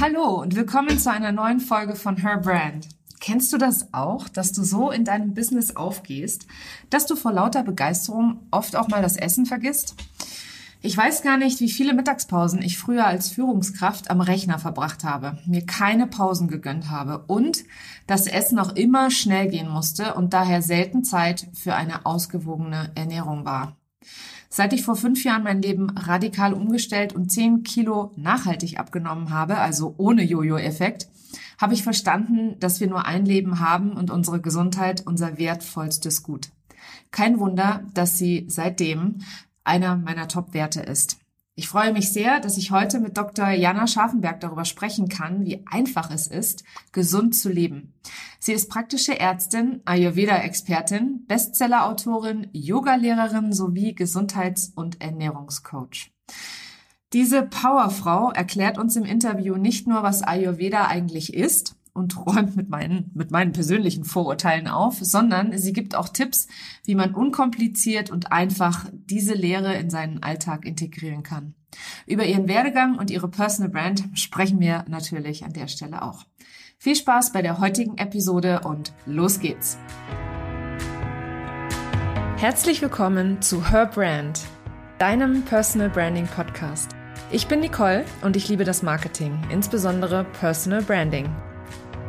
Hallo und willkommen zu einer neuen Folge von Her Brand. Kennst du das auch, dass du so in deinem Business aufgehst, dass du vor lauter Begeisterung oft auch mal das Essen vergisst? Ich weiß gar nicht, wie viele Mittagspausen ich früher als Führungskraft am Rechner verbracht habe, mir keine Pausen gegönnt habe und das Essen auch immer schnell gehen musste und daher selten Zeit für eine ausgewogene Ernährung war. Seit ich vor fünf Jahren mein Leben radikal umgestellt und zehn Kilo nachhaltig abgenommen habe, also ohne Jojo-Effekt, habe ich verstanden, dass wir nur ein Leben haben und unsere Gesundheit unser wertvollstes Gut. Kein Wunder, dass sie seitdem einer meiner Top-Werte ist. Ich freue mich sehr, dass ich heute mit Dr. Jana Scharfenberg darüber sprechen kann, wie einfach es ist, gesund zu leben. Sie ist praktische Ärztin, Ayurveda-Expertin, Bestseller-Autorin, Yogalehrerin sowie Gesundheits- und Ernährungscoach. Diese Powerfrau erklärt uns im Interview nicht nur, was Ayurveda eigentlich ist, und räumt mit meinen, mit meinen persönlichen Vorurteilen auf, sondern sie gibt auch Tipps, wie man unkompliziert und einfach diese Lehre in seinen Alltag integrieren kann. Über ihren Werdegang und ihre Personal Brand sprechen wir natürlich an der Stelle auch. Viel Spaß bei der heutigen Episode und los geht's! Herzlich willkommen zu Her Brand, deinem Personal Branding Podcast. Ich bin Nicole und ich liebe das Marketing, insbesondere Personal Branding.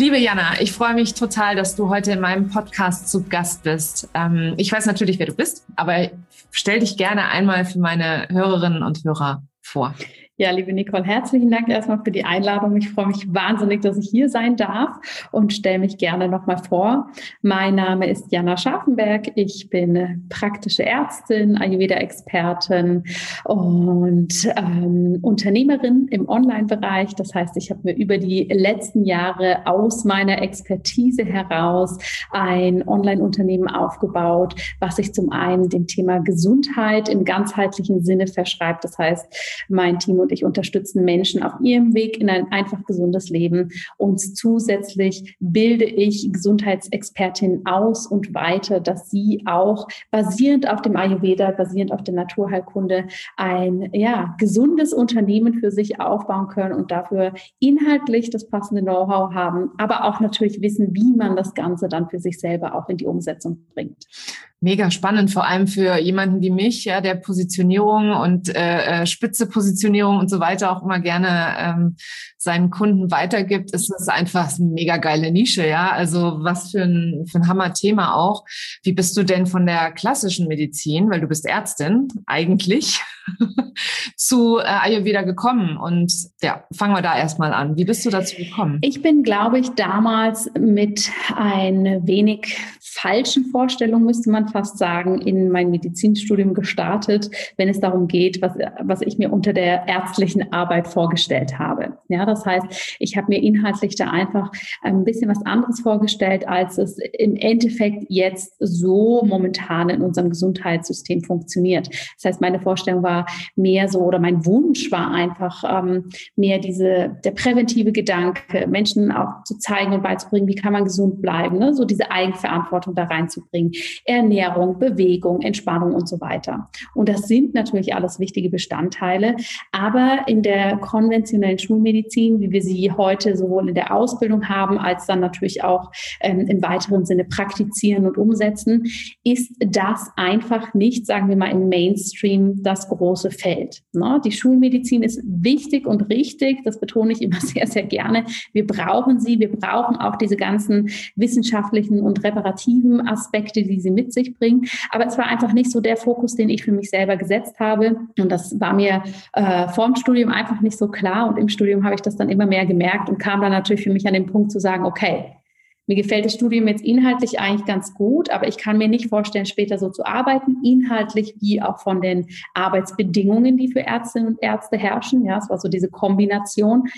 Liebe Jana, ich freue mich total, dass du heute in meinem Podcast zu Gast bist. Ähm, ich weiß natürlich, wer du bist, aber stell dich gerne einmal für meine Hörerinnen und Hörer vor. Ja, liebe Nicole, herzlichen Dank erstmal für die Einladung. Ich freue mich wahnsinnig, dass ich hier sein darf und stelle mich gerne nochmal vor. Mein Name ist Jana Scharfenberg. Ich bin praktische Ärztin, Ayurveda-Expertin und ähm, Unternehmerin im Online-Bereich. Das heißt, ich habe mir über die letzten Jahre aus meiner Expertise heraus ein Online-Unternehmen aufgebaut, was sich zum einen dem Thema Gesundheit im ganzheitlichen Sinne verschreibt. Das heißt, mein Team ich unterstützen Menschen auf ihrem Weg in ein einfach gesundes Leben. Und zusätzlich bilde ich Gesundheitsexpertinnen aus und weiter, dass sie auch basierend auf dem Ayurveda, basierend auf der Naturheilkunde ein ja, gesundes Unternehmen für sich aufbauen können und dafür inhaltlich das passende Know-how haben, aber auch natürlich wissen, wie man das Ganze dann für sich selber auch in die Umsetzung bringt mega spannend, vor allem für jemanden wie mich, ja, der Positionierung und äh, äh, spitze Positionierung und so weiter auch immer gerne ähm, seinen Kunden weitergibt, ist das einfach eine mega geile Nische, ja. Also was für ein, für ein Hammer-Thema auch. Wie bist du denn von der klassischen Medizin, weil du bist Ärztin eigentlich, zu äh, Ayurveda gekommen? Und ja, fangen wir da erstmal an. Wie bist du dazu gekommen? Ich bin, glaube ich, damals mit ein wenig falschen Vorstellungen, müsste man fast sagen, in mein Medizinstudium gestartet, wenn es darum geht, was, was ich mir unter der ärztlichen Arbeit vorgestellt habe. Ja, das heißt, ich habe mir inhaltlich da einfach ein bisschen was anderes vorgestellt, als es im Endeffekt jetzt so momentan in unserem Gesundheitssystem funktioniert. Das heißt, meine Vorstellung war mehr so oder mein Wunsch war einfach ähm, mehr diese der präventive Gedanke, Menschen auch zu zeigen und beizubringen, wie kann man gesund bleiben, ne? so diese Eigenverantwortung da reinzubringen. Ernährung Ernährung, Bewegung, Entspannung und so weiter. Und das sind natürlich alles wichtige Bestandteile. Aber in der konventionellen Schulmedizin, wie wir sie heute sowohl in der Ausbildung haben, als dann natürlich auch ähm, im weiteren Sinne praktizieren und umsetzen, ist das einfach nicht, sagen wir mal, im Mainstream das große Feld. Ne? Die Schulmedizin ist wichtig und richtig. Das betone ich immer sehr, sehr gerne. Wir brauchen sie. Wir brauchen auch diese ganzen wissenschaftlichen und reparativen Aspekte, die sie mit sich sich bringen. Aber es war einfach nicht so der Fokus, den ich für mich selber gesetzt habe. Und das war mir äh, vor dem Studium einfach nicht so klar. Und im Studium habe ich das dann immer mehr gemerkt und kam dann natürlich für mich an den Punkt zu sagen, okay, mir gefällt das Studium jetzt inhaltlich eigentlich ganz gut, aber ich kann mir nicht vorstellen, später so zu arbeiten, inhaltlich wie auch von den Arbeitsbedingungen, die für Ärztinnen und Ärzte herrschen. Ja, es war so diese Kombination.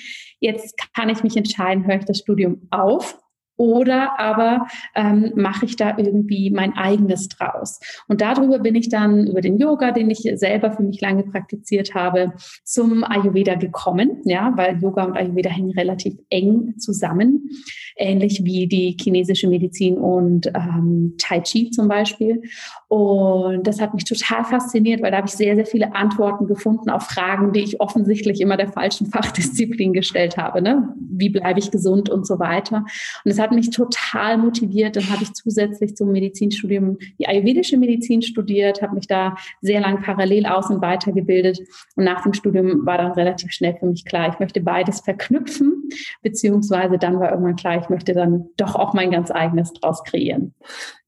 Jetzt kann ich mich entscheiden, höre ich das Studium auf oder aber ähm, mache ich da irgendwie mein eigenes draus. Und darüber bin ich dann über den Yoga, den ich selber für mich lange praktiziert habe, zum Ayurveda gekommen, ja, weil Yoga und Ayurveda hängen relativ eng zusammen, ähnlich wie die chinesische Medizin und ähm, Tai Chi zum Beispiel. Und das hat mich total fasziniert, weil da habe ich sehr, sehr viele Antworten gefunden auf Fragen, die ich offensichtlich immer der falschen Fachdisziplin gestellt habe. Ne? Wie bleibe ich gesund und so weiter. Und es hat mich total motiviert. Dann habe ich zusätzlich zum Medizinstudium die ayurvedische Medizin studiert, habe mich da sehr lang parallel aus- und weitergebildet. Und nach dem Studium war dann relativ schnell für mich klar, ich möchte beides verknüpfen, beziehungsweise dann war irgendwann klar, ich möchte dann doch auch mein ganz eigenes draus kreieren.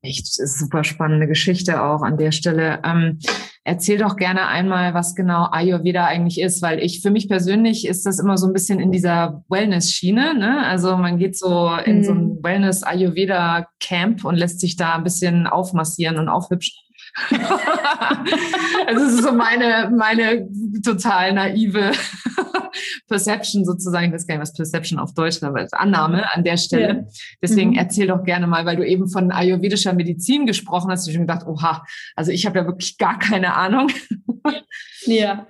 Echt super spannende Geschichte auch an der Stelle. Ähm, erzähl doch gerne einmal, was genau Ayurveda eigentlich ist, weil ich für mich persönlich ist das immer so ein bisschen in dieser Wellness-Schiene. Ne? Also man geht so in mhm. so ein mhm. Wellness-Ayurveda-Camp und lässt sich da ein bisschen aufmassieren und aufhübschen. also es ist so meine, meine total naive Perception sozusagen, ich weiß gar nicht, was Perception auf Deutsch ist, aber Annahme an der Stelle. Ja. Deswegen mhm. erzähl doch gerne mal, weil du eben von ayurvedischer Medizin gesprochen hast, ich schon gedacht, oha, also ich habe ja wirklich gar keine Ahnung. ja.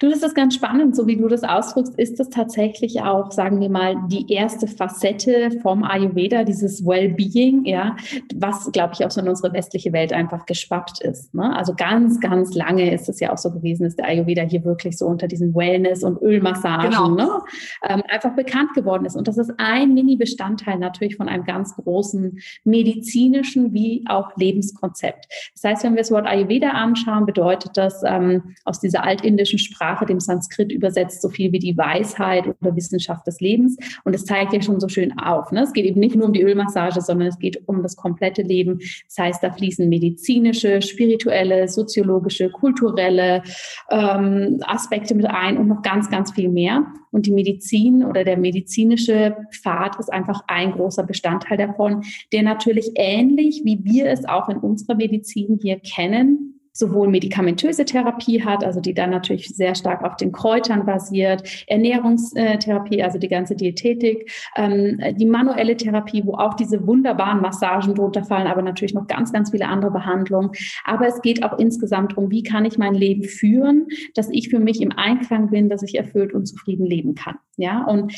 Du, das ist ganz spannend, so wie du das ausdrückst, ist das tatsächlich auch, sagen wir mal, die erste Facette vom Ayurveda, dieses Wellbeing, ja, was, glaube ich, auch so in unsere westliche Welt einfach geschwappt ist. Ne? Also ganz, ganz lange ist es ja auch so gewesen, dass der Ayurveda hier wirklich so unter diesen Wellness- und Ölmassagen genau. ne, ähm, einfach bekannt geworden ist. Und das ist ein Mini-Bestandteil natürlich von einem ganz großen medizinischen wie auch Lebenskonzept. Das heißt, wenn wir das Wort Ayurveda anschauen, bedeutet das ähm, aus dieser altindischen Sprache, dem Sanskrit übersetzt, so viel wie die Weisheit oder Wissenschaft des Lebens. Und es zeigt ja schon so schön auf. Ne? Es geht eben nicht nur um die Ölmassage, sondern es geht um das komplette Leben. Das heißt, da fließen medizinische, spirituelle, soziologische, kulturelle ähm, Aspekte mit ein und noch ganz, ganz viel mehr. Und die Medizin oder der medizinische Pfad ist einfach ein großer Bestandteil davon, der natürlich ähnlich wie wir es auch in unserer Medizin hier kennen, sowohl medikamentöse Therapie hat, also die dann natürlich sehr stark auf den Kräutern basiert, Ernährungstherapie, also die ganze Diätetik, ähm, die manuelle Therapie, wo auch diese wunderbaren Massagen drunter fallen, aber natürlich noch ganz, ganz viele andere Behandlungen. Aber es geht auch insgesamt darum, wie kann ich mein Leben führen, dass ich für mich im Einklang bin, dass ich erfüllt und zufrieden leben kann. Ja, und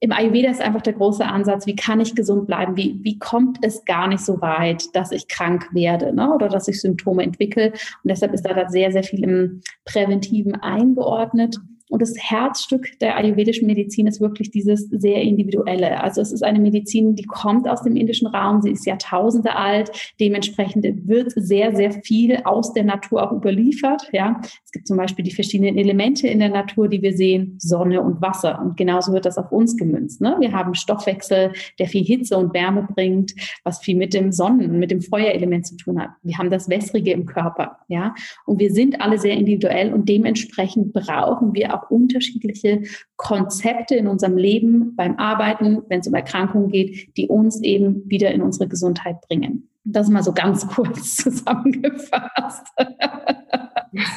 im Ayurveda ist einfach der große Ansatz, wie kann ich gesund bleiben? Wie, wie kommt es gar nicht so weit, dass ich krank werde ne? oder dass ich Symptome entwickle? Und deshalb ist da sehr, sehr viel im Präventiven eingeordnet. Und das Herzstück der ayurvedischen Medizin ist wirklich dieses sehr individuelle. Also es ist eine Medizin, die kommt aus dem indischen Raum, sie ist Jahrtausende alt, dementsprechend wird sehr, sehr viel aus der Natur auch überliefert. Ja, es gibt zum Beispiel die verschiedenen Elemente in der Natur, die wir sehen, Sonne und Wasser. Und genauso wird das auf uns gemünzt. Ne? Wir haben Stoffwechsel, der viel Hitze und Wärme bringt, was viel mit dem Sonnen, mit dem Feuerelement zu tun hat. Wir haben das Wässrige im Körper. Ja, und wir sind alle sehr individuell und dementsprechend brauchen wir auch unterschiedliche Konzepte in unserem Leben beim Arbeiten, wenn es um Erkrankungen geht, die uns eben wieder in unsere Gesundheit bringen. Das mal so ganz kurz zusammengefasst.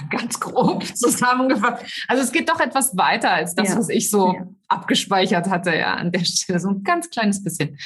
ganz grob zusammengefasst. Also es geht doch etwas weiter als das, ja. was ich so ja. abgespeichert hatte, ja, an der Stelle. So ein ganz kleines bisschen.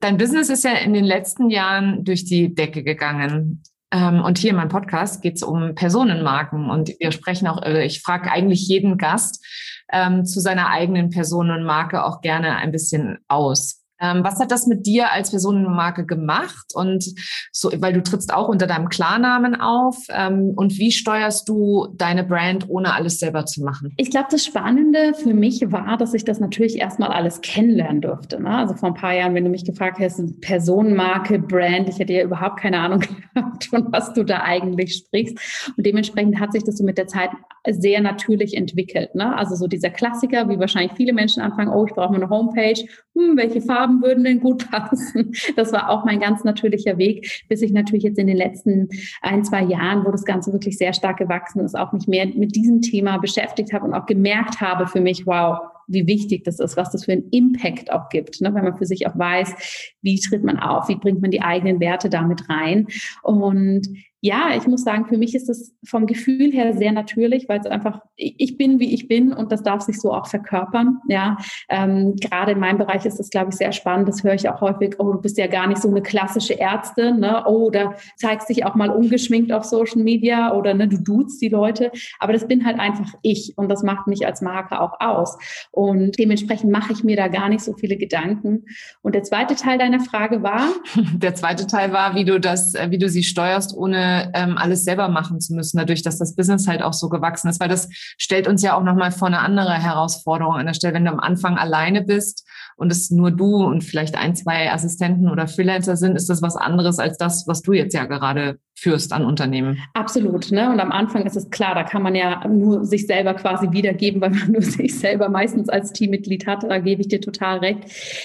Dein Business ist ja in den letzten Jahren durch die Decke gegangen. Ähm, und hier in meinem Podcast geht es um Personenmarken. Und wir sprechen auch, äh, ich frage eigentlich jeden Gast ähm, zu seiner eigenen Personenmarke auch gerne ein bisschen aus. Ähm, was hat das mit dir als Personenmarke gemacht? Und so, weil du trittst auch unter deinem Klarnamen auf. Ähm, und wie steuerst du deine Brand, ohne alles selber zu machen? Ich glaube, das Spannende für mich war, dass ich das natürlich erstmal alles kennenlernen durfte. Ne? Also vor ein paar Jahren, wenn du mich gefragt hast, Personenmarke, Brand, ich hätte ja überhaupt keine Ahnung gehabt, von was du da eigentlich sprichst. Und dementsprechend hat sich das so mit der Zeit sehr natürlich entwickelt. Ne? Also so dieser Klassiker, wie wahrscheinlich viele Menschen anfangen, oh, ich brauche eine Homepage, hm, welche Farben würden denn gut passen? Das war auch mein ganz natürlicher Weg, bis ich natürlich jetzt in den letzten ein, zwei Jahren, wo das Ganze wirklich sehr stark gewachsen ist, auch mich mehr mit diesem Thema beschäftigt habe und auch gemerkt habe für mich, wow, wie wichtig das ist, was das für einen Impact auch gibt, ne? wenn man für sich auch weiß, wie tritt man auf, wie bringt man die eigenen Werte damit rein. Und ja, ich muss sagen, für mich ist es vom Gefühl her sehr natürlich, weil es einfach, ich bin, wie ich bin und das darf sich so auch verkörpern. Ja, ähm, gerade in meinem Bereich ist das, glaube ich, sehr spannend. Das höre ich auch häufig. Oh, du bist ja gar nicht so eine klassische Ärztin. Ne? Oh, da zeigst dich auch mal ungeschminkt auf Social Media oder ne, du duzt die Leute. Aber das bin halt einfach ich und das macht mich als Marke auch aus. Und dementsprechend mache ich mir da gar nicht so viele Gedanken. Und der zweite Teil deiner Frage war? Der zweite Teil war, wie du das, äh, wie du sie steuerst, ohne ähm, alles selber machen zu müssen, dadurch, dass das Business halt auch so gewachsen ist. Weil das stellt uns ja auch nochmal vor eine andere Herausforderung an der Stelle, wenn du am Anfang alleine bist und es nur du und vielleicht ein, zwei Assistenten oder Freelancer sind, ist das was anderes als das, was du jetzt ja gerade führst an Unternehmen. Absolut. Ne? Und am Anfang ist es klar, da kann man ja nur sich selber quasi wiedergeben, weil man nur sich selber meistens als Teammitglied hat. Da gebe ich dir total recht.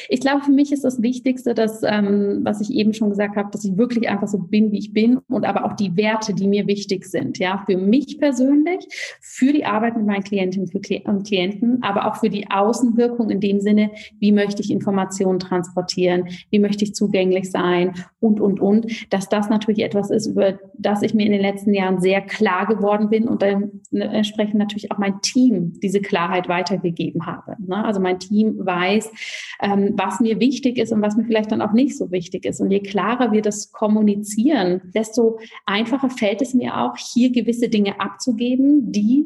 Ich glaube, für mich ist das Wichtigste, dass, ähm, was ich eben schon gesagt habe, dass ich wirklich einfach so bin, wie ich bin und aber auch die Werte, die mir wichtig sind. Ja, für mich persönlich, für die Arbeit mit meinen Klientinnen und Klienten, aber auch für die Außenwirkung in dem Sinne, wie möchte ich Informationen transportieren, wie möchte ich zugänglich sein und, und, und, dass das natürlich etwas ist, über das ich mir in den letzten Jahren sehr klar geworden bin und dann entsprechend natürlich auch mein Team diese Klarheit weitergegeben habe. Ne? Also mein Team weiß, ähm, was mir wichtig ist und was mir vielleicht dann auch nicht so wichtig ist. Und je klarer wir das kommunizieren, desto einfacher fällt es mir auch, hier gewisse Dinge abzugeben, die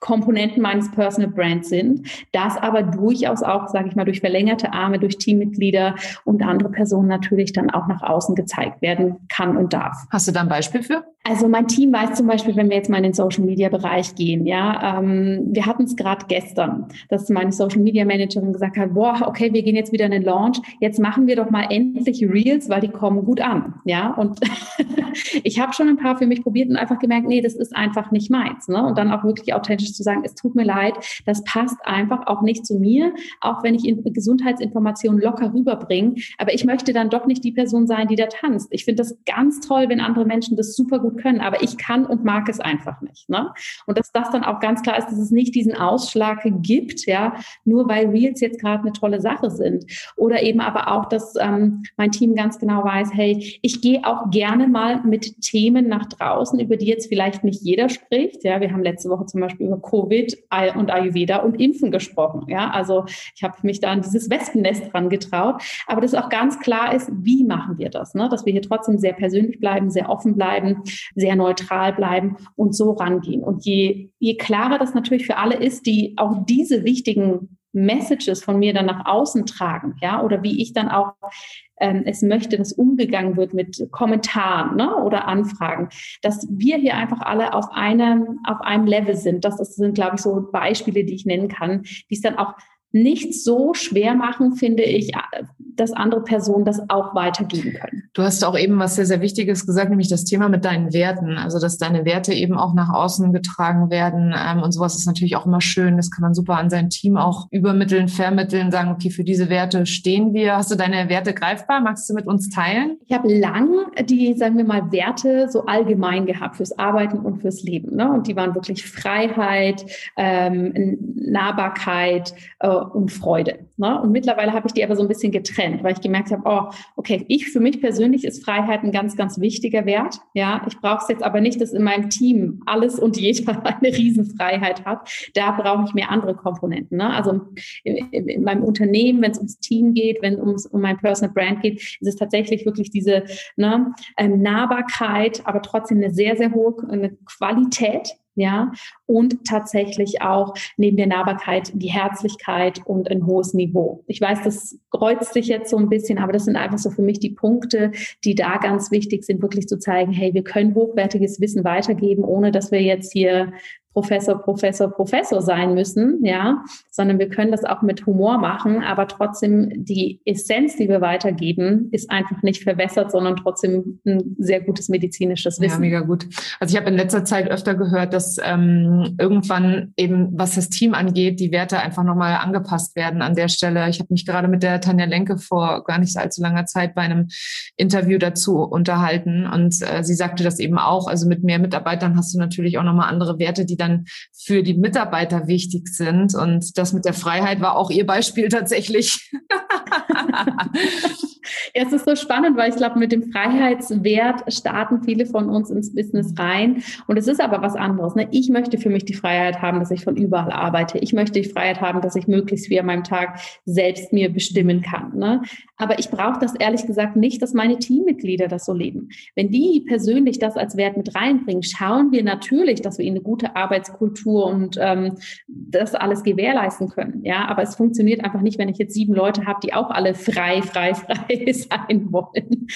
Komponenten meines Personal Brands sind, das aber durchaus auch, sage ich mal, durch verlängerte Arme, durch Teammitglieder und andere Personen natürlich dann auch nach außen gezeigt werden kann und darf. Hast du da ein Beispiel für? Also mein Team weiß zum Beispiel, wenn wir jetzt mal in den Social Media Bereich gehen, ja, ähm, wir hatten es gerade gestern, dass meine Social Media Managerin gesagt hat, boah, okay, wir gehen jetzt wieder in den Launch, jetzt machen wir doch mal endlich Reels, weil die kommen gut an, ja. Und ich habe schon ein paar für mich probiert und einfach gemerkt, nee, das ist einfach nicht meins, ne? Und dann auch wirklich authentisch zu sagen, es tut mir leid, das passt einfach auch nicht zu mir, auch wenn ich Gesundheitsinformationen locker rüberbringe, aber ich möchte dann doch nicht die Person sein, die da tanzt. Ich finde das ganz toll, wenn andere Menschen das super gut gut können, aber ich kann und mag es einfach nicht. Ne? Und dass das dann auch ganz klar ist, dass es nicht diesen Ausschlag gibt, ja, nur weil Reels jetzt gerade eine tolle Sache sind. Oder eben aber auch, dass ähm, mein Team ganz genau weiß, hey, ich gehe auch gerne mal mit Themen nach draußen, über die jetzt vielleicht nicht jeder spricht. Ja, wir haben letzte Woche zum Beispiel über Covid und Ayurveda und Impfen gesprochen. Ja, also ich habe mich da an dieses Wespennest dran getraut. Aber das auch ganz klar ist, wie machen wir das? Ne? Dass wir hier trotzdem sehr persönlich bleiben, sehr offen bleiben, sehr neutral bleiben und so rangehen. Und je, je klarer das natürlich für alle ist, die auch diese wichtigen Messages von mir dann nach außen tragen, ja, oder wie ich dann auch ähm, es möchte, dass umgegangen wird mit Kommentaren ne, oder Anfragen, dass wir hier einfach alle auf einem, auf einem Level sind. Das, das sind, glaube ich, so Beispiele, die ich nennen kann, die es dann auch nicht so schwer machen, finde ich, dass andere Personen das auch weitergeben können. Du hast auch eben was sehr, sehr Wichtiges gesagt, nämlich das Thema mit deinen Werten. Also, dass deine Werte eben auch nach außen getragen werden. Ähm, und sowas ist natürlich auch immer schön. Das kann man super an sein Team auch übermitteln, vermitteln, sagen, okay, für diese Werte stehen wir. Hast du deine Werte greifbar? Magst du mit uns teilen? Ich habe lang die, sagen wir mal, Werte so allgemein gehabt fürs Arbeiten und fürs Leben. Ne? Und die waren wirklich Freiheit, ähm, Nahbarkeit, äh, und Freude. Ne? Und mittlerweile habe ich die aber so ein bisschen getrennt, weil ich gemerkt habe, oh, okay, ich für mich persönlich ist Freiheit ein ganz, ganz wichtiger Wert. Ja, ich brauche es jetzt aber nicht, dass in meinem Team alles und jeder eine Riesenfreiheit hat. Da brauche ich mehr andere Komponenten. Ne? Also in, in, meinem Unternehmen, wenn es ums Team geht, wenn es um mein Personal Brand geht, ist es tatsächlich wirklich diese ne, ähm, Nahbarkeit, aber trotzdem eine sehr, sehr hohe eine Qualität ja, und tatsächlich auch neben der Nahbarkeit die Herzlichkeit und ein hohes Niveau. Ich weiß, das kreuzt sich jetzt so ein bisschen, aber das sind einfach so für mich die Punkte, die da ganz wichtig sind, wirklich zu zeigen, hey, wir können hochwertiges Wissen weitergeben, ohne dass wir jetzt hier Professor, Professor, Professor sein müssen, ja, sondern wir können das auch mit Humor machen, aber trotzdem die Essenz, die wir weitergeben, ist einfach nicht verwässert, sondern trotzdem ein sehr gutes medizinisches Wissen. Ja, mega gut. Also ich habe in letzter Zeit öfter gehört, dass ähm, irgendwann eben, was das Team angeht, die Werte einfach nochmal angepasst werden an der Stelle. Ich habe mich gerade mit der Tanja Lenke vor gar nicht allzu langer Zeit bei einem Interview dazu unterhalten und äh, sie sagte das eben auch. Also mit mehr Mitarbeitern hast du natürlich auch nochmal andere Werte, die dann für die Mitarbeiter wichtig sind. Und das mit der Freiheit war auch Ihr Beispiel tatsächlich. Ja, es ist so spannend, weil ich glaube, mit dem Freiheitswert starten viele von uns ins Business rein. Und es ist aber was anderes. Ne? Ich möchte für mich die Freiheit haben, dass ich von überall arbeite. Ich möchte die Freiheit haben, dass ich möglichst wie an meinem Tag selbst mir bestimmen kann. Ne? Aber ich brauche das ehrlich gesagt nicht, dass meine Teammitglieder das so leben. Wenn die persönlich das als Wert mit reinbringen, schauen wir natürlich, dass wir ihnen eine gute Arbeitskultur und ähm, das alles gewährleisten können. Ja, aber es funktioniert einfach nicht, wenn ich jetzt sieben Leute habe, die auch alle frei, frei, frei sein wollen.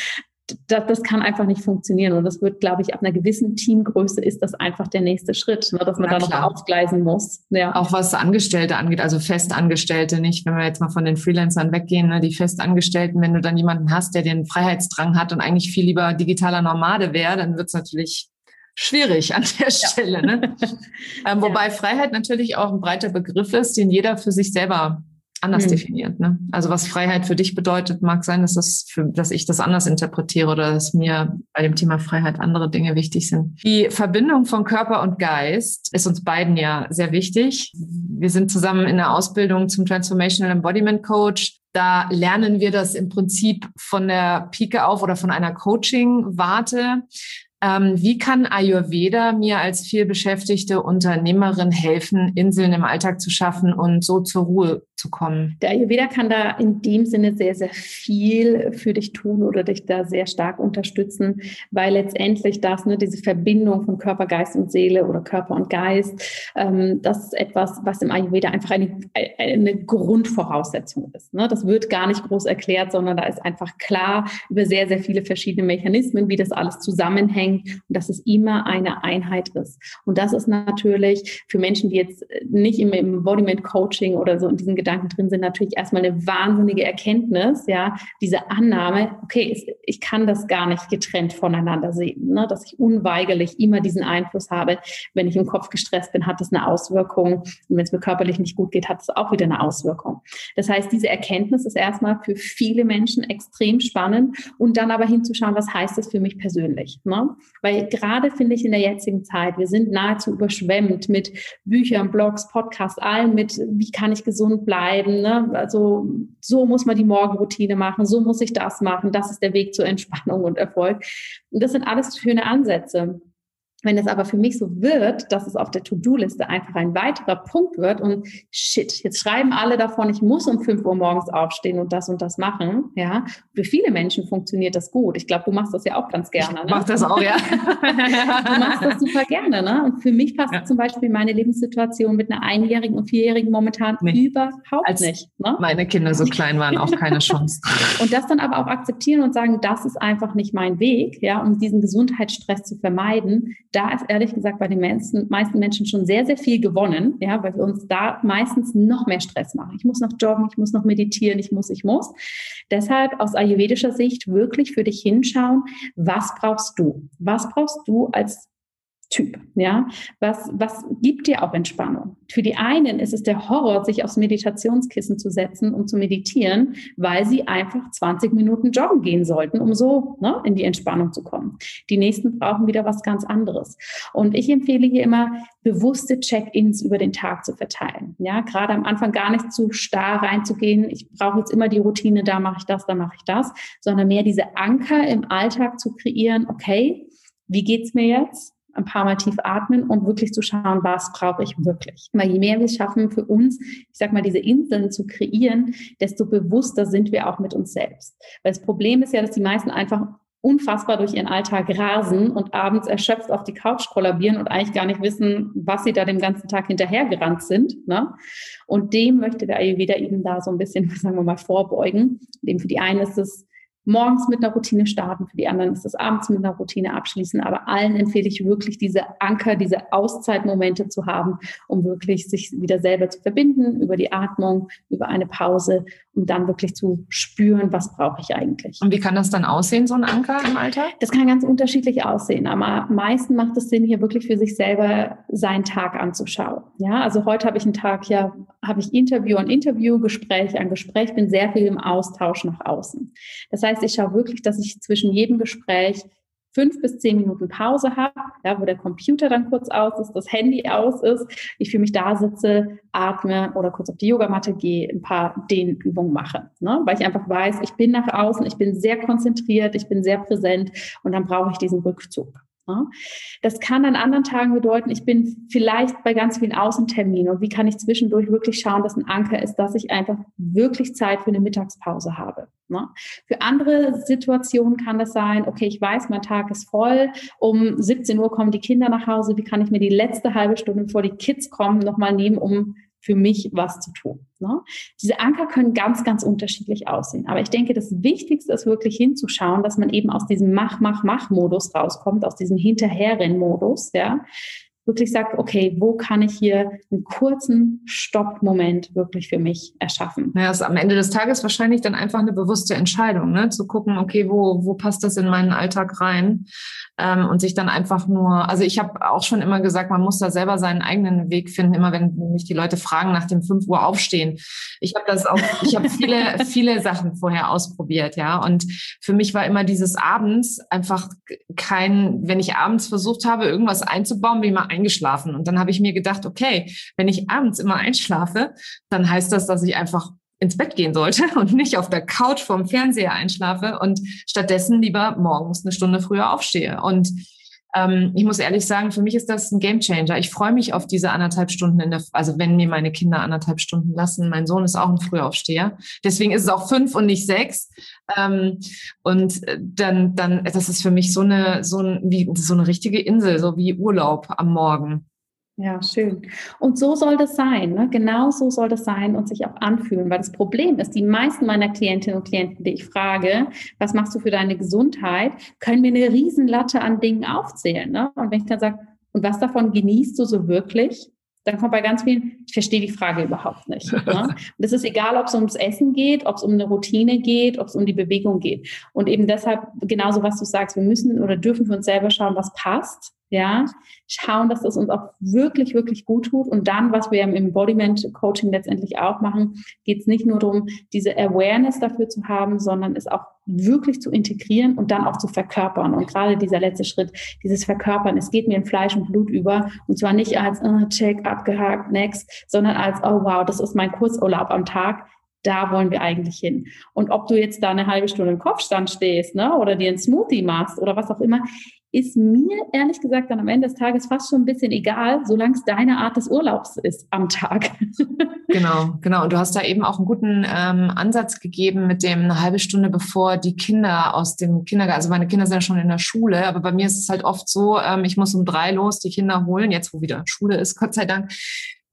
Das, das, kann einfach nicht funktionieren. Und das wird, glaube ich, ab einer gewissen Teamgröße ist das einfach der nächste Schritt, ne, dass man Na, da noch aufgleisen muss. Ja. Auch was Angestellte angeht, also Festangestellte nicht, wenn wir jetzt mal von den Freelancern weggehen, ne, die Festangestellten, wenn du dann jemanden hast, der den Freiheitsdrang hat und eigentlich viel lieber digitaler Nomade wäre, dann wird es natürlich schwierig an der Stelle. Ne? ähm, wobei ja. Freiheit natürlich auch ein breiter Begriff ist, den jeder für sich selber anders mhm. definiert. Ne? Also was Freiheit für dich bedeutet, mag sein, dass, das für, dass ich das anders interpretiere oder dass mir bei dem Thema Freiheit andere Dinge wichtig sind. Die Verbindung von Körper und Geist ist uns beiden ja sehr wichtig. Wir sind zusammen in der Ausbildung zum Transformational Embodiment Coach. Da lernen wir das im Prinzip von der Pike auf oder von einer Coaching-Warte. Ähm, wie kann Ayurveda mir als vielbeschäftigte Unternehmerin helfen, Inseln im Alltag zu schaffen und so zur Ruhe zu kommen? Der Ayurveda kann da in dem Sinne sehr, sehr viel für dich tun oder dich da sehr stark unterstützen, weil letztendlich das, ne, diese Verbindung von Körper, Geist und Seele oder Körper und Geist, ähm, das ist etwas, was im Ayurveda einfach eine, eine Grundvoraussetzung ist. Ne? Das wird gar nicht groß erklärt, sondern da ist einfach klar über sehr, sehr viele verschiedene Mechanismen, wie das alles zusammenhängt und dass es immer eine Einheit ist. Und das ist natürlich für Menschen, die jetzt nicht im Embodiment-Coaching oder so in diesen Gedanken drin sind, natürlich erstmal eine wahnsinnige Erkenntnis, ja, diese Annahme, okay, ich kann das gar nicht getrennt voneinander sehen, ne? dass ich unweigerlich immer diesen Einfluss habe. Wenn ich im Kopf gestresst bin, hat das eine Auswirkung. Und wenn es mir körperlich nicht gut geht, hat es auch wieder eine Auswirkung. Das heißt, diese Erkenntnis ist erstmal für viele Menschen extrem spannend und dann aber hinzuschauen, was heißt das für mich persönlich. Ne? Weil gerade finde ich in der jetzigen Zeit, wir sind nahezu überschwemmt mit Büchern, Blogs, Podcasts, allem mit, wie kann ich gesund bleiben. Ne? Also so muss man die Morgenroutine machen, so muss ich das machen, das ist der Weg zur Entspannung und Erfolg. Und das sind alles schöne Ansätze. Wenn es aber für mich so wird, dass es auf der To-Do-Liste einfach ein weiterer Punkt wird und shit, jetzt schreiben alle davon, ich muss um 5 Uhr morgens aufstehen und das und das machen, ja. Für viele Menschen funktioniert das gut. Ich glaube, du machst das ja auch ganz gerne. Ich ne? mach das auch, ja. du machst das super gerne, ne? Und für mich passt ja. zum Beispiel meine Lebenssituation mit einer Einjährigen und Vierjährigen momentan nee. überhaupt Als nicht. Ne? Meine Kinder so klein waren, auch keine Chance. und das dann aber auch akzeptieren und sagen, das ist einfach nicht mein Weg, ja, um diesen Gesundheitsstress zu vermeiden da ist ehrlich gesagt bei den meisten, meisten Menschen schon sehr, sehr viel gewonnen, ja, weil wir uns da meistens noch mehr Stress machen. Ich muss noch joggen, ich muss noch meditieren, ich muss, ich muss. Deshalb aus ayurvedischer Sicht wirklich für dich hinschauen, was brauchst du? Was brauchst du als Typ, ja. Was, was gibt dir auch Entspannung? Für die einen ist es der Horror, sich aufs Meditationskissen zu setzen, um zu meditieren, weil sie einfach 20 Minuten joggen gehen sollten, um so ne, in die Entspannung zu kommen. Die nächsten brauchen wieder was ganz anderes. Und ich empfehle hier immer, bewusste Check-ins über den Tag zu verteilen. Ja, gerade am Anfang gar nicht zu starr reinzugehen. Ich brauche jetzt immer die Routine, da mache ich das, da mache ich das, sondern mehr diese Anker im Alltag zu kreieren. Okay, wie geht's mir jetzt? Ein paar Mal tief atmen und wirklich zu schauen, was brauche ich wirklich. Weil je mehr wir es schaffen, für uns, ich sag mal, diese Inseln zu kreieren, desto bewusster sind wir auch mit uns selbst. Weil das Problem ist ja, dass die meisten einfach unfassbar durch ihren Alltag rasen und abends erschöpft auf die Couch kollabieren und eigentlich gar nicht wissen, was sie da den ganzen Tag hinterhergerannt sind. Ne? Und dem möchte der Ayurveda eben da so ein bisschen, sagen wir mal, vorbeugen. Dem für die einen ist es morgens mit einer Routine starten, für die anderen ist es abends mit einer Routine abschließen. Aber allen empfehle ich wirklich diese Anker, diese Auszeitmomente zu haben, um wirklich sich wieder selber zu verbinden über die Atmung, über eine Pause, um dann wirklich zu spüren, was brauche ich eigentlich. Und wie kann das dann aussehen, so ein Anker im Alltag? Das kann ganz unterschiedlich aussehen. Aber am meisten macht es Sinn, hier wirklich für sich selber seinen Tag anzuschauen. Ja, also heute habe ich einen Tag, ja, habe ich Interview an Interview, Gespräch an Gespräch, bin sehr viel im Austausch nach außen. Das heißt, heißt, ich schaue wirklich, dass ich zwischen jedem Gespräch fünf bis zehn Minuten Pause habe, ja, wo der Computer dann kurz aus ist, das Handy aus ist, ich für mich da sitze, atme oder kurz auf die Yogamatte gehe, ein paar Dehnübungen mache, ne? weil ich einfach weiß, ich bin nach außen, ich bin sehr konzentriert, ich bin sehr präsent und dann brauche ich diesen Rückzug. Ne? Das kann an anderen Tagen bedeuten, ich bin vielleicht bei ganz vielen Außenterminen und wie kann ich zwischendurch wirklich schauen, dass ein Anker ist, dass ich einfach wirklich Zeit für eine Mittagspause habe. Ne? Für andere Situationen kann das sein, okay, ich weiß, mein Tag ist voll, um 17 Uhr kommen die Kinder nach Hause, wie kann ich mir die letzte halbe Stunde, bevor die Kids kommen, nochmal nehmen, um für mich was zu tun. Ne? Diese Anker können ganz, ganz unterschiedlich aussehen. Aber ich denke, das Wichtigste ist wirklich hinzuschauen, dass man eben aus diesem Mach, Mach, Mach-Modus rauskommt, aus diesem Hinterherrennen-Modus, ja, wirklich sagt, okay, wo kann ich hier einen kurzen Stopp-Moment wirklich für mich erschaffen? Ja, ist am Ende des Tages wahrscheinlich dann einfach eine bewusste Entscheidung, ne? zu gucken, okay, wo, wo passt das in meinen Alltag rein? Ähm, und sich dann einfach nur, also ich habe auch schon immer gesagt, man muss da selber seinen eigenen Weg finden, immer wenn mich die Leute fragen nach dem 5 Uhr aufstehen. Ich habe das auch, ich habe viele, viele Sachen vorher ausprobiert, ja. Und für mich war immer dieses abends einfach kein, wenn ich abends versucht habe, irgendwas einzubauen, wie mal eingeschlafen. Und dann habe ich mir gedacht, okay, wenn ich abends immer einschlafe, dann heißt das, dass ich einfach ins Bett gehen sollte und nicht auf der Couch vorm Fernseher einschlafe und stattdessen lieber morgens eine Stunde früher aufstehe. Und ähm, ich muss ehrlich sagen, für mich ist das ein Gamechanger. Ich freue mich auf diese anderthalb Stunden in der, also wenn mir meine Kinder anderthalb Stunden lassen. Mein Sohn ist auch ein Frühaufsteher. Deswegen ist es auch fünf und nicht sechs. Ähm, und dann, dann, das ist für mich so eine, so ein, wie, so eine richtige Insel, so wie Urlaub am Morgen. Ja, schön. Und so soll das sein. Ne? Genau so soll das sein und sich auch anfühlen. Weil das Problem ist, die meisten meiner Klientinnen und Klienten, die ich frage, was machst du für deine Gesundheit, können mir eine Riesenlatte an Dingen aufzählen. Ne? Und wenn ich dann sage, und was davon genießt du so wirklich? Dann kommt bei ganz vielen, ich verstehe die Frage überhaupt nicht. Ne? Und es ist egal, ob es ums Essen geht, ob es um eine Routine geht, ob es um die Bewegung geht. Und eben deshalb, genauso was du sagst, wir müssen oder dürfen für uns selber schauen, was passt ja, schauen, dass das uns auch wirklich, wirklich gut tut. Und dann, was wir im Embodiment Coaching letztendlich auch machen, geht es nicht nur darum, diese Awareness dafür zu haben, sondern es auch wirklich zu integrieren und dann auch zu verkörpern. Und gerade dieser letzte Schritt, dieses Verkörpern, es geht mir in Fleisch und Blut über. Und zwar nicht als, oh, check, abgehakt, next, sondern als, oh wow, das ist mein Kurzurlaub am Tag da wollen wir eigentlich hin. Und ob du jetzt da eine halbe Stunde im Kopfstand stehst, ne, oder dir einen Smoothie machst oder was auch immer, ist mir ehrlich gesagt dann am Ende des Tages fast schon ein bisschen egal, solange es deine Art des Urlaubs ist am Tag. genau, genau. Und du hast da eben auch einen guten ähm, Ansatz gegeben mit dem eine halbe Stunde bevor die Kinder aus dem Kindergarten, also meine Kinder sind ja schon in der Schule, aber bei mir ist es halt oft so, ähm, ich muss um drei los die Kinder holen, jetzt wo wieder Schule ist, Gott sei Dank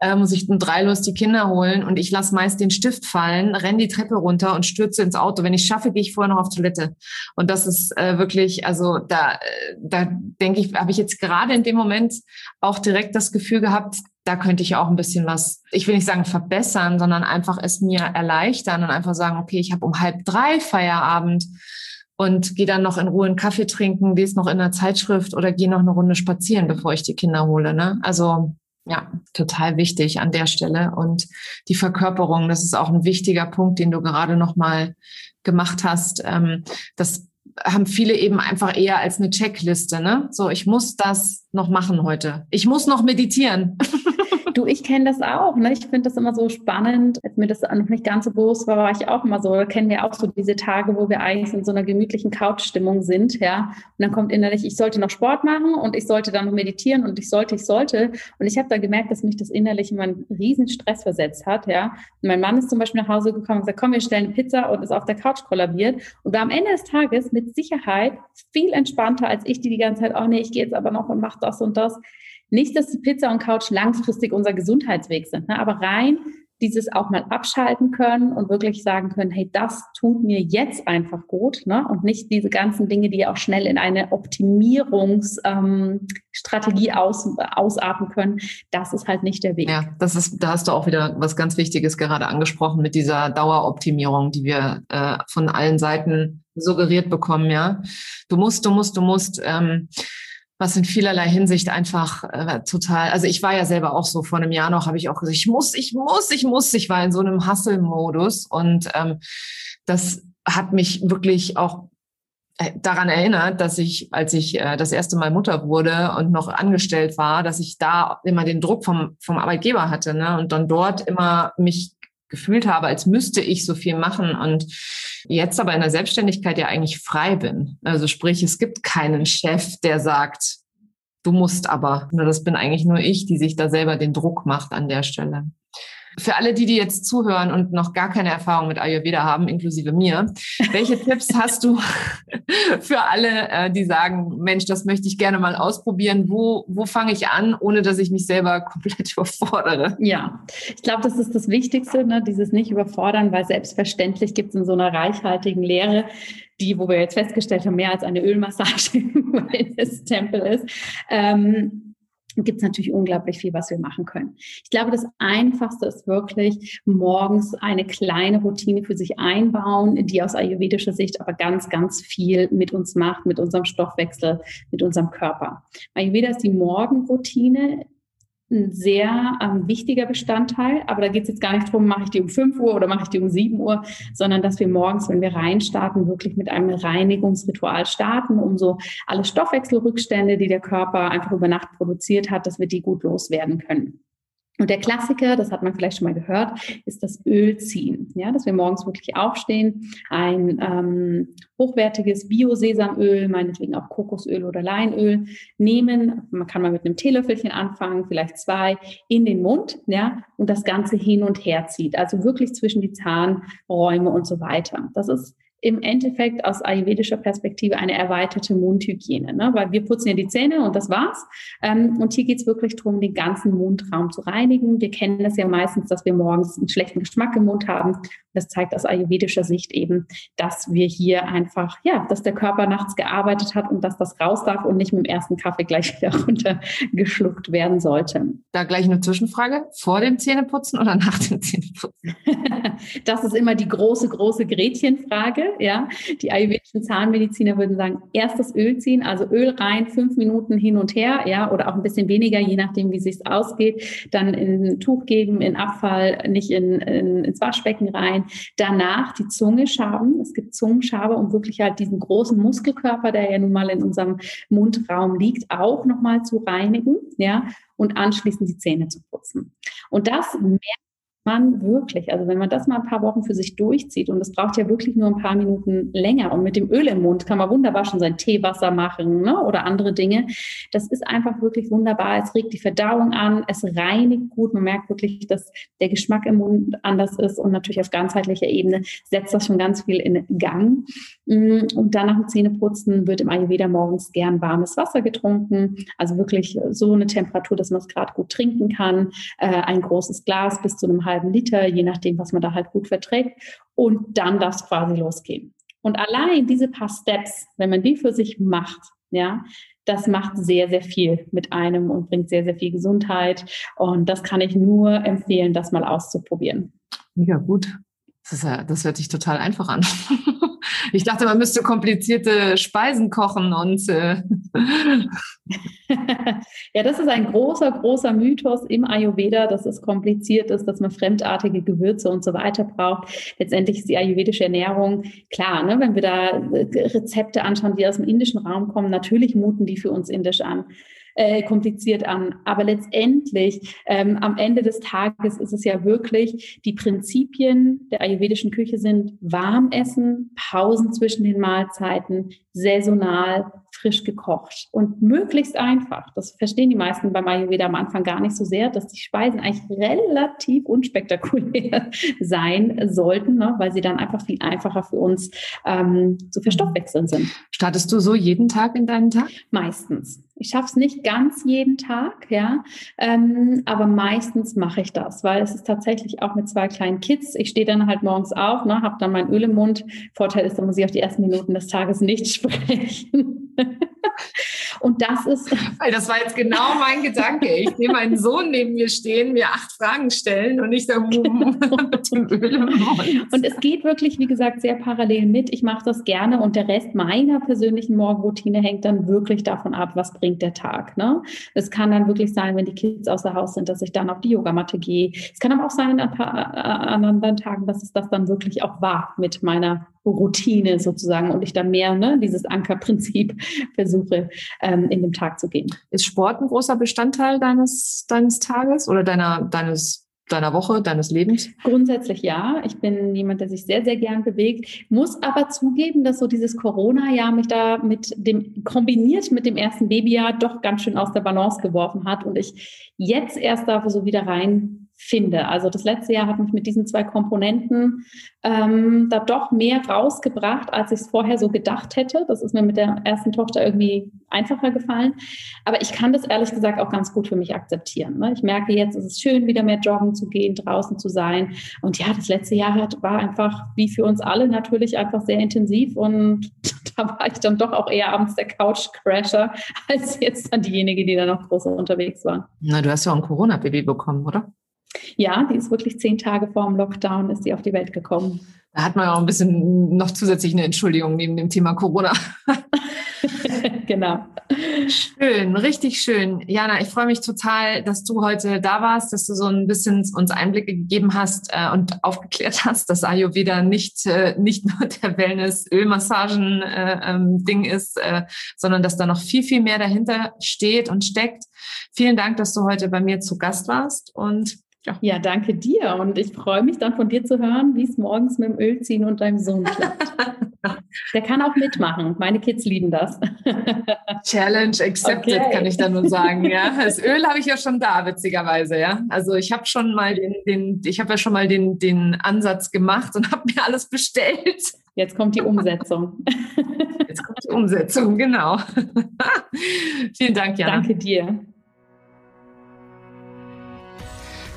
äh, muss ich um drei die Kinder holen und ich lasse meist den Stift fallen, renne die Treppe runter und stürze ins Auto. Wenn ich schaffe, gehe ich vorher noch auf Toilette. Und das ist äh, wirklich, also da, äh, da denke ich, habe ich jetzt gerade in dem Moment auch direkt das Gefühl gehabt, da könnte ich auch ein bisschen was, ich will nicht sagen verbessern, sondern einfach es mir erleichtern und einfach sagen, okay, ich habe um halb drei Feierabend und gehe dann noch in Ruhe einen Kaffee trinken, lese noch in der Zeitschrift oder gehe noch eine Runde spazieren, bevor ich die Kinder hole. Ne? Also ja, total wichtig an der Stelle. Und die Verkörperung, das ist auch ein wichtiger Punkt, den du gerade nochmal gemacht hast. Ähm, das haben viele eben einfach eher als eine Checkliste, ne? So, ich muss das noch machen heute. Ich muss noch meditieren. Du, ich kenne das auch. Ne? Ich finde das immer so spannend. Als mir das noch nicht ganz so bewusst war, war ich auch immer so. Da kennen wir auch so diese Tage, wo wir eigentlich in so einer gemütlichen Couchstimmung sind. Ja? Und dann kommt innerlich, ich sollte noch Sport machen und ich sollte dann meditieren und ich sollte, ich sollte. Und ich habe da gemerkt, dass mich das innerlich immer einen riesen Stress versetzt hat. Ja? Und mein Mann ist zum Beispiel nach Hause gekommen und gesagt, komm, wir stellen eine Pizza und ist auf der Couch kollabiert. Und war am Ende des Tages mit Sicherheit viel entspannter als ich, die die ganze Zeit, oh nee, ich gehe jetzt aber noch und mach das und das. Nicht, dass die Pizza und Couch langfristig unser Gesundheitsweg sind, ne? aber rein dieses auch mal abschalten können und wirklich sagen können, hey, das tut mir jetzt einfach gut ne? und nicht diese ganzen Dinge, die auch schnell in eine Optimierungsstrategie ähm, aus, ausarten können. Das ist halt nicht der Weg. Ja, das ist, da hast du auch wieder was ganz Wichtiges gerade angesprochen mit dieser Daueroptimierung, die wir äh, von allen Seiten suggeriert bekommen. Ja, du musst, du musst, du musst. Ähm, was in vielerlei Hinsicht einfach äh, total, also ich war ja selber auch so, vor einem Jahr noch habe ich auch gesagt, ich muss, ich muss, ich muss, ich war in so einem Hustle-Modus und ähm, das hat mich wirklich auch äh, daran erinnert, dass ich, als ich äh, das erste Mal Mutter wurde und noch angestellt war, dass ich da immer den Druck vom, vom Arbeitgeber hatte ne? und dann dort immer mich gefühlt habe, als müsste ich so viel machen und jetzt aber in der Selbstständigkeit ja eigentlich frei bin. Also sprich, es gibt keinen Chef, der sagt, du musst aber. Das bin eigentlich nur ich, die sich da selber den Druck macht an der Stelle. Für alle, die, die jetzt zuhören und noch gar keine Erfahrung mit Ayurveda haben, inklusive mir, welche Tipps hast du für alle, äh, die sagen, Mensch, das möchte ich gerne mal ausprobieren? Wo, wo fange ich an, ohne dass ich mich selber komplett überfordere? Ja, ich glaube, das ist das Wichtigste, ne? dieses nicht überfordern, weil selbstverständlich gibt es in so einer reichhaltigen Lehre die, wo wir jetzt festgestellt haben, mehr als eine Ölmassage im Tempel ist. Ähm, gibt es natürlich unglaublich viel, was wir machen können. Ich glaube, das Einfachste ist wirklich morgens eine kleine Routine für sich einbauen, die aus ayurvedischer Sicht aber ganz, ganz viel mit uns macht, mit unserem Stoffwechsel, mit unserem Körper. Ayurveda ist die Morgenroutine ein sehr ähm, wichtiger Bestandteil. Aber da geht es jetzt gar nicht darum, mache ich die um 5 Uhr oder mache ich die um 7 Uhr, sondern dass wir morgens, wenn wir reinstarten, wirklich mit einem Reinigungsritual starten, um so alle Stoffwechselrückstände, die der Körper einfach über Nacht produziert hat, dass wir die gut loswerden können. Und der Klassiker, das hat man vielleicht schon mal gehört, ist das Ölziehen. Ja, dass wir morgens wirklich aufstehen, ein ähm, hochwertiges Bio-Sesamöl, meinetwegen auch Kokosöl oder Leinöl nehmen. Man kann mal mit einem Teelöffelchen anfangen, vielleicht zwei, in den Mund, ja, und das Ganze hin und her zieht. Also wirklich zwischen die Zahnräume und so weiter. Das ist im Endeffekt aus ayurvedischer Perspektive eine erweiterte Mundhygiene, ne? weil wir putzen ja die Zähne und das war's. Ähm, und hier geht's wirklich darum, den ganzen Mundraum zu reinigen. Wir kennen das ja meistens, dass wir morgens einen schlechten Geschmack im Mund haben. Das zeigt aus ayurvedischer Sicht eben, dass wir hier einfach, ja, dass der Körper nachts gearbeitet hat und dass das raus darf und nicht mit dem ersten Kaffee gleich wieder runtergeschluckt werden sollte. Da gleich eine Zwischenfrage. Vor dem Zähneputzen oder nach dem Zähneputzen? das ist immer die große, große Gretchenfrage. Ja, die ayurvedischen Zahnmediziner würden sagen, erst das Öl ziehen, also Öl rein, fünf Minuten hin und her, ja, oder auch ein bisschen weniger, je nachdem, wie es sich ausgeht. Dann in ein Tuch geben, in Abfall, nicht in, in, ins Waschbecken rein. Danach die Zunge schaben. Es gibt Zungenschabe, um wirklich halt diesen großen Muskelkörper, der ja nun mal in unserem Mundraum liegt, auch nochmal zu reinigen, ja, und anschließend die Zähne zu putzen. Und das merkt man wirklich, also wenn man das mal ein paar Wochen für sich durchzieht und es braucht ja wirklich nur ein paar Minuten länger und mit dem Öl im Mund kann man wunderbar schon sein Teewasser machen ne, oder andere Dinge. Das ist einfach wirklich wunderbar. Es regt die Verdauung an, es reinigt gut. Man merkt wirklich, dass der Geschmack im Mund anders ist und natürlich auf ganzheitlicher Ebene setzt das schon ganz viel in Gang. Mm, und dann nach dem Zähneputzen wird im Ayurveda morgens gern warmes Wasser getrunken, also wirklich so eine Temperatur, dass man es gerade gut trinken kann. Äh, ein großes Glas bis zu einem halben Liter, je nachdem, was man da halt gut verträgt. Und dann darf es quasi losgehen. Und allein diese paar Steps, wenn man die für sich macht, ja, das macht sehr, sehr viel mit einem und bringt sehr, sehr viel Gesundheit. Und das kann ich nur empfehlen, das mal auszuprobieren. Mega gut. Das, ist ja, das hört sich total einfach an. Ich dachte, man müsste komplizierte Speisen kochen und. Äh ja, das ist ein großer, großer Mythos im Ayurveda, dass es kompliziert ist, dass man fremdartige Gewürze und so weiter braucht. Letztendlich ist die ayurvedische Ernährung klar, ne? wenn wir da äh, Rezepte anschauen, die aus dem indischen Raum kommen, natürlich muten die für uns indisch an äh, kompliziert an. Aber letztendlich, ähm, am Ende des Tages ist es ja wirklich, die Prinzipien der ayurvedischen Küche sind warm essen, Pausen zwischen den Mahlzeiten, saisonal, frisch gekocht und möglichst einfach. Das verstehen die meisten beim Ayurveda am Anfang gar nicht so sehr, dass die Speisen eigentlich relativ unspektakulär sein sollten, ne, weil sie dann einfach viel einfacher für uns ähm, zu verstoffwechseln sind. Startest du so jeden Tag in deinen Tag? Meistens. Ich schaffe es nicht ganz jeden Tag, ja, ähm, aber meistens mache ich das, weil es ist tatsächlich auch mit zwei kleinen Kids. Ich stehe dann halt morgens auf, ne, habe dann mein Öl im Mund. Vorteil ist, da muss ich auf die ersten Minuten des Tages nicht sprechen. Und das ist. Weil das war jetzt genau mein Gedanke. Ich sehe meinen Sohn neben mir stehen, mir acht Fragen stellen und ich sage, mit dem Öl im Mund. Und es geht wirklich, wie gesagt, sehr parallel mit. Ich mache das gerne und der Rest meiner persönlichen Morgenroutine hängt dann wirklich davon ab, was bringt der Tag. Ne? Es kann dann wirklich sein, wenn die Kids außer Haus sind, dass ich dann auf die Yogamatte gehe. Es kann aber auch sein an, paar, an anderen Tagen, dass es das dann wirklich auch war mit meiner Routine sozusagen und ich dann mehr ne, dieses Ankerprinzip versuche ähm, in dem Tag zu gehen. Ist Sport ein großer Bestandteil deines, deines Tages oder deiner, deines deiner Woche, deines Lebens? Grundsätzlich ja. Ich bin jemand, der sich sehr, sehr gern bewegt. Muss aber zugeben, dass so dieses Corona-Jahr mich da mit dem, kombiniert mit dem ersten Babyjahr doch ganz schön aus der Balance geworfen hat und ich jetzt erst da so wieder rein finde. Also das letzte Jahr hat mich mit diesen zwei Komponenten ähm, da doch mehr rausgebracht, als ich es vorher so gedacht hätte. Das ist mir mit der ersten Tochter irgendwie einfacher gefallen. Aber ich kann das ehrlich gesagt auch ganz gut für mich akzeptieren. Ne? Ich merke jetzt, es ist schön, wieder mehr joggen zu gehen, draußen zu sein. Und ja, das letzte Jahr hat, war einfach, wie für uns alle natürlich, einfach sehr intensiv. Und da war ich dann doch auch eher abends der Couch-Crasher, als jetzt dann diejenige, die da noch groß unterwegs war. Na, du hast ja auch ein Corona-Baby bekommen, oder? Ja, die ist wirklich zehn Tage vor dem Lockdown, ist die auf die Welt gekommen. Da hat man auch ein bisschen noch zusätzlich eine Entschuldigung neben dem Thema Corona. genau. Schön, richtig schön. Jana, ich freue mich total, dass du heute da warst, dass du so ein bisschen uns Einblicke gegeben hast äh, und aufgeklärt hast, dass Ayurveda nicht, äh, nicht nur der Wellness-Ölmassagen-Ding äh, ist, äh, sondern dass da noch viel, viel mehr dahinter steht und steckt. Vielen Dank, dass du heute bei mir zu Gast warst und ja. ja, danke dir. Und ich freue mich dann von dir zu hören, wie es morgens mit dem Ölziehen und deinem Sohn klappt. Der kann auch mitmachen. Meine Kids lieben das. Challenge accepted, okay. kann ich da nur sagen. Ja, das Öl habe ich ja schon da, witzigerweise. Ja, also ich habe schon mal den, den ich habe ja schon mal den, den Ansatz gemacht und habe mir alles bestellt. Jetzt kommt die Umsetzung. Jetzt kommt die Umsetzung, genau. Vielen Dank, Jana. Danke dir.